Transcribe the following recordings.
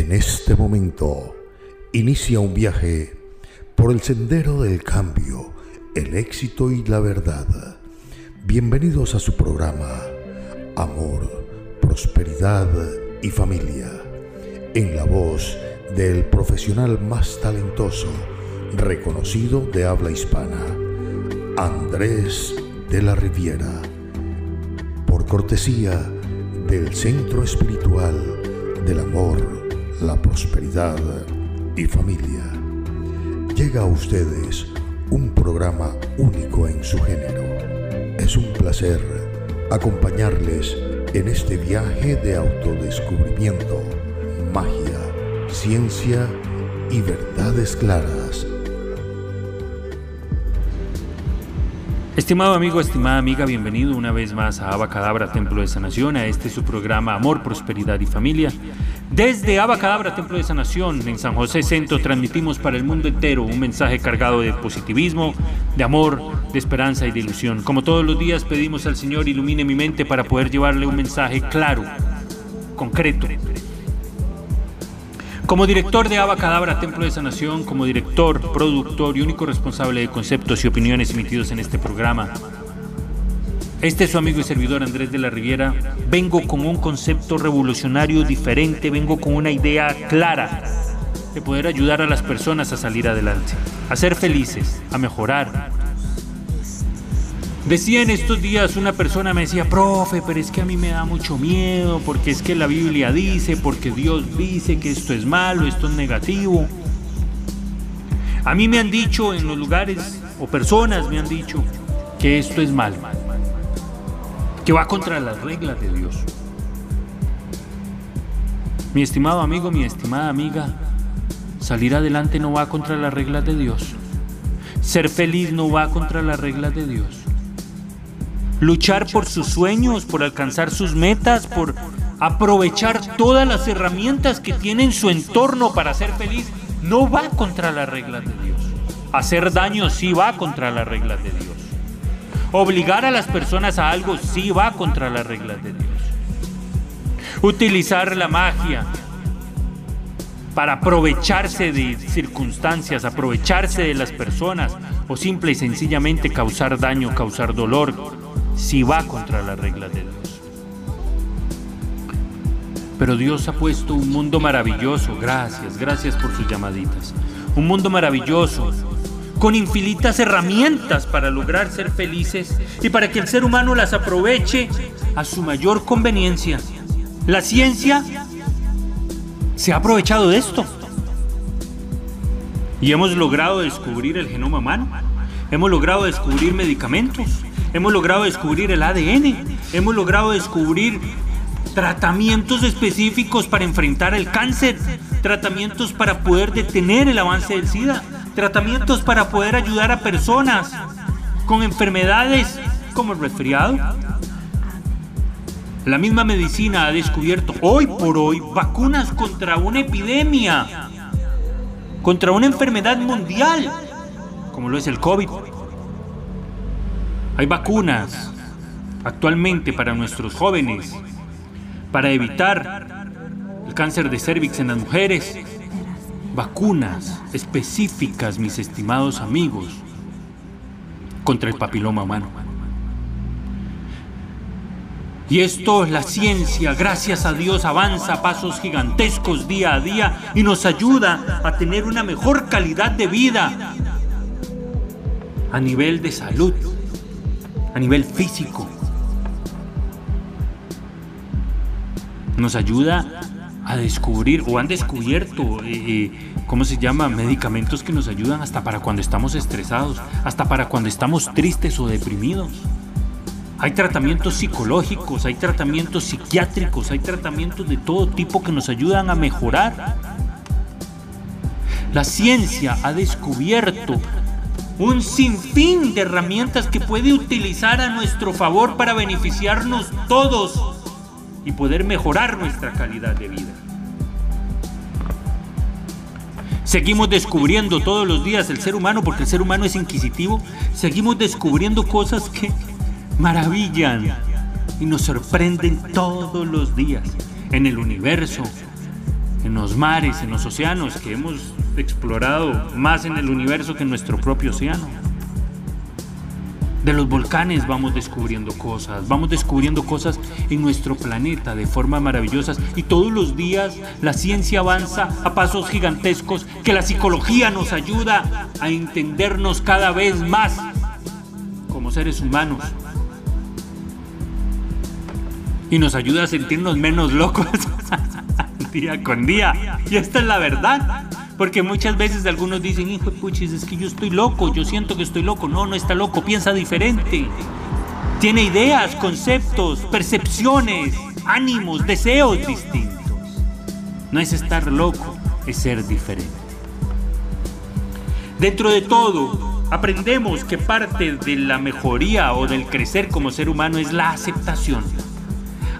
En este momento inicia un viaje por el sendero del cambio, el éxito y la verdad. Bienvenidos a su programa Amor, Prosperidad y Familia, en la voz del profesional más talentoso, reconocido de habla hispana, Andrés de la Riviera, por cortesía del Centro Espiritual del Amor, la Prosperidad y Familia. Llega a ustedes un programa único en su género. Es un placer acompañarles en este viaje de autodescubrimiento, magia, ciencia y verdades claras Estimado amigo, estimada amiga, bienvenido una vez más a Abacadabra Templo de Sanación, a este su programa Amor, Prosperidad y Familia. Desde Abacadabra Templo de Sanación, en San José Centro, transmitimos para el mundo entero un mensaje cargado de positivismo, de amor, de esperanza y de ilusión. Como todos los días pedimos al Señor ilumine mi mente para poder llevarle un mensaje claro, concreto, como director de Abacadabra Templo de Sanación, como director, productor y único responsable de conceptos y opiniones emitidos en este programa, este es su amigo y servidor Andrés de la Riviera. Vengo con un concepto revolucionario diferente, vengo con una idea clara de poder ayudar a las personas a salir adelante, a ser felices, a mejorar, Decía en estos días una persona me decía, profe, pero es que a mí me da mucho miedo, porque es que la Biblia dice, porque Dios dice que esto es malo, esto es negativo. A mí me han dicho en los lugares, o personas me han dicho, que esto es malo, que va contra las reglas de Dios. Mi estimado amigo, mi estimada amiga, salir adelante no va contra las reglas de Dios. Ser feliz no va contra las reglas de Dios luchar por sus sueños, por alcanzar sus metas, por aprovechar todas las herramientas que tiene en su entorno para ser feliz, no va contra las reglas de Dios. Hacer daño sí va contra las reglas de Dios. Obligar a las personas a algo sí va contra las reglas de Dios. Utilizar la magia para aprovecharse de circunstancias, aprovecharse de las personas o simple y sencillamente causar daño, causar dolor, si va contra las reglas de Dios. Pero Dios ha puesto un mundo maravilloso, gracias, gracias por sus llamaditas. Un mundo maravilloso, con infinitas herramientas para lograr ser felices y para que el ser humano las aproveche a su mayor conveniencia. La ciencia se ha aprovechado de esto. Y hemos logrado descubrir el genoma humano. Hemos logrado descubrir medicamentos. Hemos logrado descubrir el ADN, hemos logrado descubrir tratamientos específicos para enfrentar el cáncer, tratamientos para poder detener el avance del SIDA, tratamientos para poder ayudar a personas con enfermedades como el resfriado. La misma medicina ha descubierto hoy por hoy vacunas contra una epidemia, contra una enfermedad mundial, como lo es el COVID. Hay vacunas actualmente para nuestros jóvenes para evitar el cáncer de cervix en las mujeres. Vacunas específicas, mis estimados amigos, contra el papiloma humano. Y esto, la ciencia, gracias a Dios, avanza a pasos gigantescos día a día y nos ayuda a tener una mejor calidad de vida a nivel de salud a nivel físico. Nos ayuda a descubrir o han descubierto, eh, eh, ¿cómo se llama? Medicamentos que nos ayudan hasta para cuando estamos estresados, hasta para cuando estamos tristes o deprimidos. Hay tratamientos psicológicos, hay tratamientos psiquiátricos, hay tratamientos de todo tipo que nos ayudan a mejorar. La ciencia ha descubierto un sinfín de herramientas que puede utilizar a nuestro favor para beneficiarnos todos y poder mejorar nuestra calidad de vida. Seguimos descubriendo todos los días el ser humano, porque el ser humano es inquisitivo, seguimos descubriendo cosas que maravillan y nos sorprenden todos los días en el universo, en los mares, en los océanos, que hemos explorado más en el universo que en nuestro propio océano. De los volcanes vamos descubriendo cosas, vamos descubriendo cosas en nuestro planeta de formas maravillosas y todos los días la ciencia avanza a pasos gigantescos que la psicología nos ayuda a entendernos cada vez más como seres humanos y nos ayuda a sentirnos menos locos día con día. Y esta es la verdad. Porque muchas veces algunos dicen, hijo puchis, es que yo estoy loco, yo siento que estoy loco. No, no está loco, piensa diferente. Tiene ideas, conceptos, percepciones, ánimos, deseos distintos. No es estar loco, es ser diferente. Dentro de todo, aprendemos que parte de la mejoría o del crecer como ser humano es la aceptación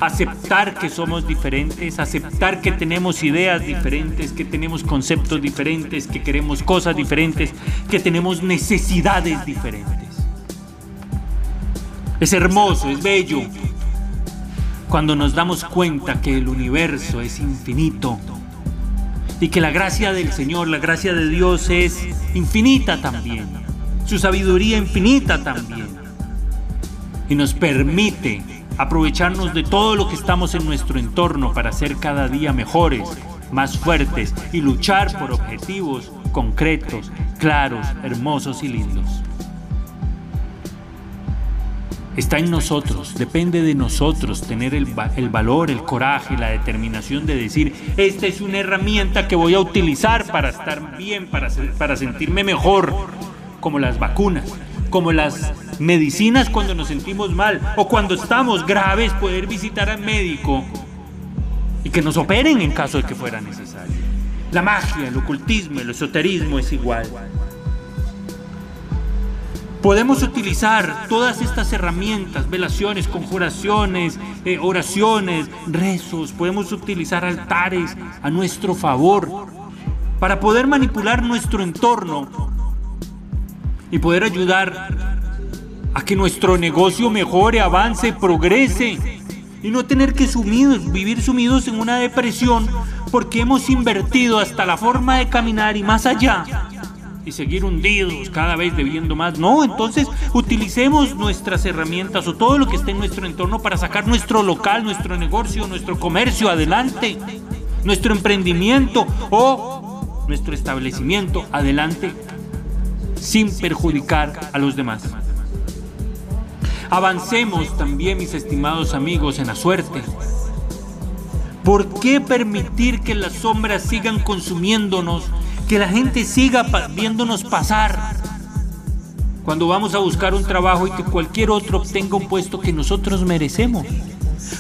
aceptar que somos diferentes, aceptar que tenemos ideas diferentes, que tenemos conceptos diferentes, que queremos cosas diferentes, que tenemos necesidades diferentes. Es hermoso, es bello, cuando nos damos cuenta que el universo es infinito y que la gracia del Señor, la gracia de Dios es infinita también, su sabiduría infinita también, y nos permite aprovecharnos de todo lo que estamos en nuestro entorno para ser cada día mejores, más fuertes y luchar por objetivos concretos, claros, hermosos y lindos. Está en nosotros, depende de nosotros tener el, valor, el coraje, la determinación de decir, esta es una herramienta que voy a utilizar para estar bien, para, para sentirme mejor, como las vacunas, como las medicinas cuando nos sentimos mal o cuando estamos graves, poder visitar al médico y que nos operen en caso de que fuera necesario. La magia, el ocultismo, el esoterismo es igual. Podemos utilizar todas estas herramientas, velaciones, conjuraciones, eh, oraciones, rezos, podemos utilizar altares a nuestro favor para poder manipular nuestro entorno y poder ayudar a que nuestro negocio mejore, avance, progrese y no tener que sumidos, vivir sumidos en una depresión porque hemos invertido hasta la forma de caminar y más allá y seguir hundidos cada vez debiendo más. No, entonces utilicemos nuestras herramientas o todo lo que esté en nuestro entorno para sacar nuestro local, nuestro negocio, nuestro comercio adelante, nuestro emprendimiento o nuestro establecimiento adelante sin perjudicar a los demás. Avancemos también, mis estimados amigos, en la suerte. ¿Por qué permitir que las sombras sigan consumiéndonos, que la gente siga viéndonos pasar? Cuando vamos a buscar un trabajo y que cualquier otro obtenga un puesto que nosotros merecemos.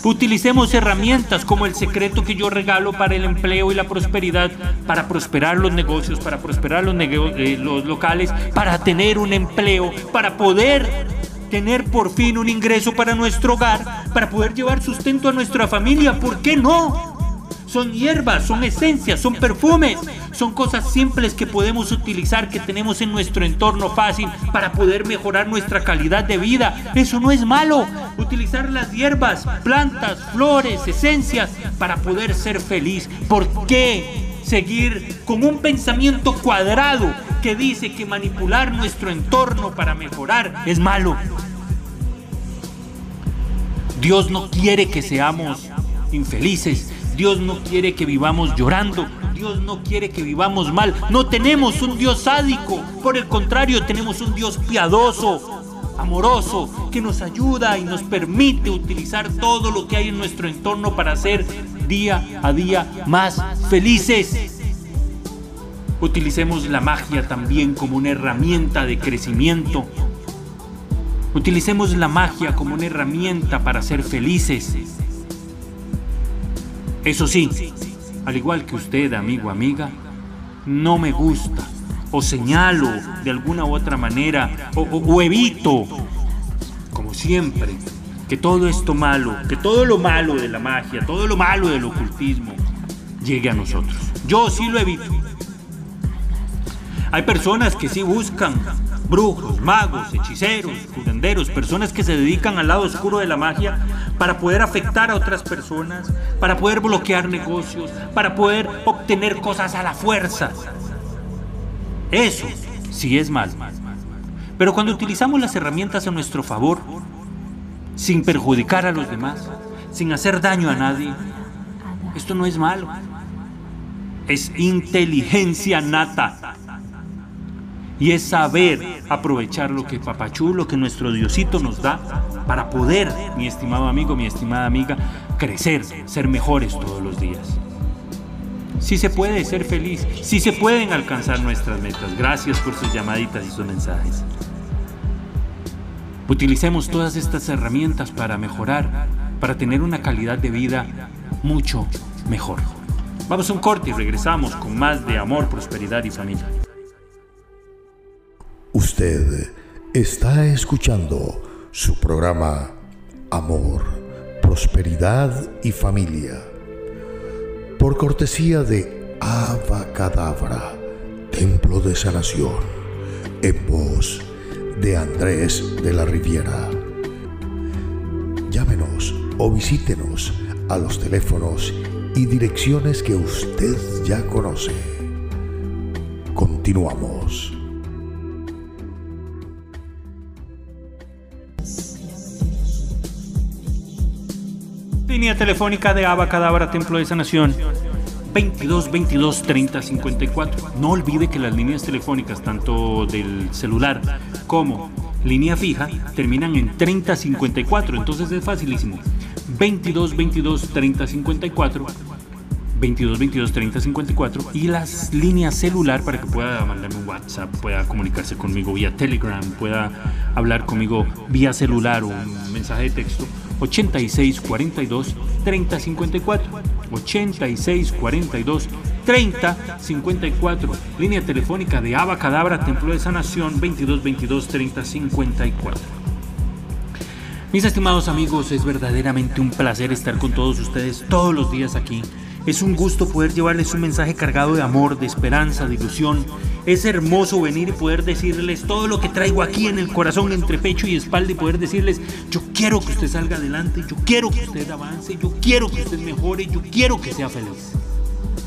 Utilicemos herramientas como el secreto que yo regalo para el empleo y la prosperidad, para prosperar los negocios, para prosperar los, eh, los locales, para tener un empleo, para poder tener por fin un ingreso para nuestro hogar, para poder llevar sustento a nuestra familia. ¿Por qué no? Son hierbas, son esencias, son perfumes, son cosas simples que podemos utilizar, que tenemos en nuestro entorno fácil para poder mejorar nuestra calidad de vida. Eso no es malo. Utilizar las hierbas, plantas, flores, esencias para poder ser feliz. ¿Por qué seguir con un pensamiento cuadrado que dice que manipular nuestro entorno para mejorar es malo. Dios no quiere que seamos infelices. Dios no quiere que vivamos llorando. Dios no quiere que vivamos mal. No tenemos un Dios sádico. Por el contrario, tenemos un Dios piadoso, amoroso, que nos ayuda y nos permite utilizar todo lo que hay en nuestro entorno para ser día a día más felices. Utilicemos la magia también como una herramienta de crecimiento. Utilicemos la magia como una herramienta para ser felices. Eso sí, al igual que usted, amigo, amiga, no me gusta o señalo de alguna u otra manera o, o, evito, como siempre, que todo esto malo, que todo lo malo de la magia, todo lo malo del ocultismo llegue a nosotros. Yo sí lo evito. Hay personas que sí buscan brujos, magos, hechiceros, curanderos, personas que se dedican al lado oscuro de la magia para poder afectar a otras personas, para poder bloquear negocios, para poder obtener cosas a la fuerza. Eso sí es mal. Pero cuando utilizamos las herramientas a nuestro favor, sin perjudicar a los demás, sin hacer daño a nadie, esto no es malo. Es inteligencia nata y es saber aprovechar lo que Papachú, lo que nuestro Diosito nos da para poder, mi estimado amigo, mi estimada amiga, crecer, ser mejores todos los días. Sí se puede ser feliz, sí se pueden alcanzar nuestras metas. Gracias por sus llamaditas y sus mensajes. Utilicemos todas estas herramientas para mejorar, para tener una calidad de vida mucho mejor. Vamos a un corte y regresamos con más de amor, prosperidad y familia. Usted está escuchando su programa Amor, Prosperidad y Familia. Por cortesía de Abacadabra, Templo de Sanación, en voz de Andrés de la Riviera. Llámenos o visítenos a los teléfonos y direcciones que usted ya conoce. Continuamos. Línea telefónica de Abacadabra Templo de Sanación. 22 22 30 54. No olvide que las líneas telefónicas, tanto del celular como línea fija, terminan en 30 54. Entonces es facilísimo. 22 22 30 54. 22 22 30 54 y las líneas celular para que pueda mandarme un WhatsApp, pueda comunicarse conmigo vía Telegram, pueda hablar conmigo vía celular o un mensaje de texto 86 42 30 54 86 42 30 54 línea telefónica de Aba Cadabra Templo de Sanación 22 22 30 54 mis estimados amigos, es verdaderamente un placer estar con todos ustedes todos los días aquí es un gusto poder llevarles un mensaje cargado de amor, de esperanza, de ilusión. Es hermoso venir y poder decirles todo lo que traigo aquí en el corazón, entre pecho y espalda y poder decirles, yo quiero que usted salga adelante, yo quiero que usted avance, yo quiero que usted mejore, yo quiero que sea feliz.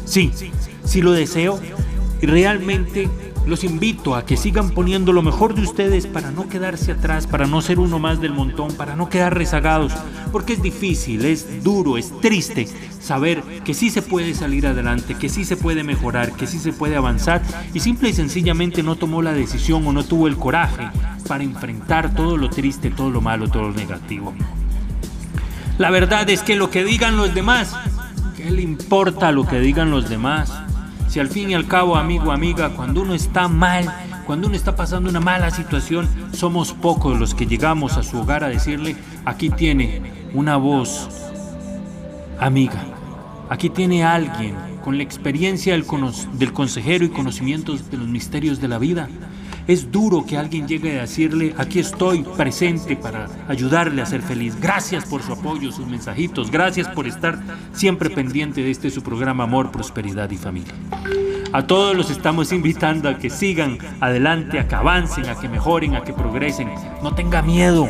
Sí, sí lo deseo y realmente los invito a que sigan poniendo lo mejor de ustedes para no quedarse atrás, para no ser uno más del montón, para no quedar rezagados, porque es difícil, es duro, es triste saber que sí se puede salir adelante, que sí se puede mejorar, que sí se puede avanzar y simple y sencillamente no tomó la decisión o no tuvo el coraje para enfrentar todo lo triste, todo lo malo, todo lo negativo. La verdad es que lo que digan los demás, ¿qué le importa lo que digan los demás? Si al fin y al cabo, amigo, amiga, cuando uno está mal, cuando uno está pasando una mala situación, somos pocos los que llegamos a su hogar a decirle, aquí tiene una voz amiga, aquí tiene alguien con la experiencia del, consejero y conocimientos de los misterios de la vida es duro que alguien llegue a decirle, aquí estoy presente para ayudarle a ser feliz. Gracias por su apoyo, sus mensajitos. Gracias por estar siempre pendiente de este su programa Amor, Prosperidad y Familia. A todos los estamos invitando a que sigan adelante, a que avancen, a que mejoren, a que progresen. No tenga miedo.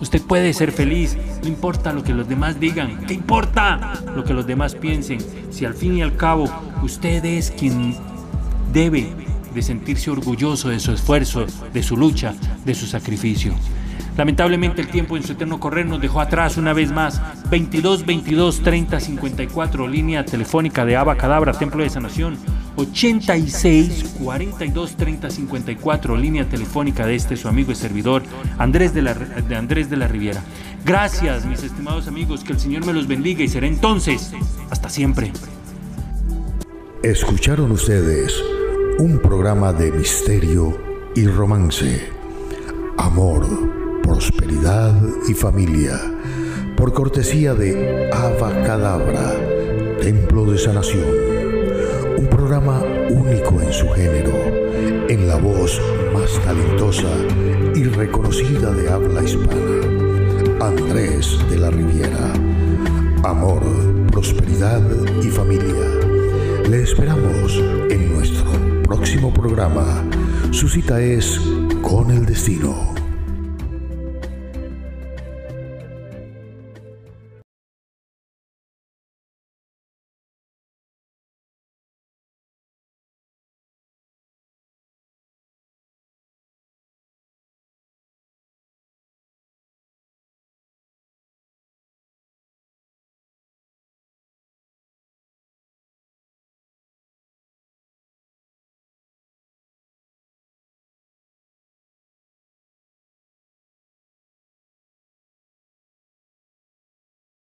Usted puede ser feliz, no importa lo que los demás digan, ¿qué importa lo que los demás piensen? Si al fin y al cabo usted es quien debe de sentirse orgulloso de su esfuerzo, de su lucha, de su sacrificio. Lamentablemente el tiempo en su eterno correr nos dejó atrás una vez más. 22 22 30 54 línea telefónica de Aba Cadabra, Templo de Sanación. 86 42 30 54 línea telefónica de este su amigo y servidor Andrés de la, de Andrés de la Riviera. Gracias mis estimados amigos, que el Señor me los bendiga y será entonces hasta siempre. Escucharon ustedes un programa de misterio y romance, amor, prosperidad y familia, por cortesía de Ava Cadabra, Templo de Sanación, un programa único en su género, en la voz más talentosa y reconocida de habla hispana, Andrés de la Riviera, amor, prosperidad y familia. Le esperamos en nuestro próximo programa. Su cita es con el destino.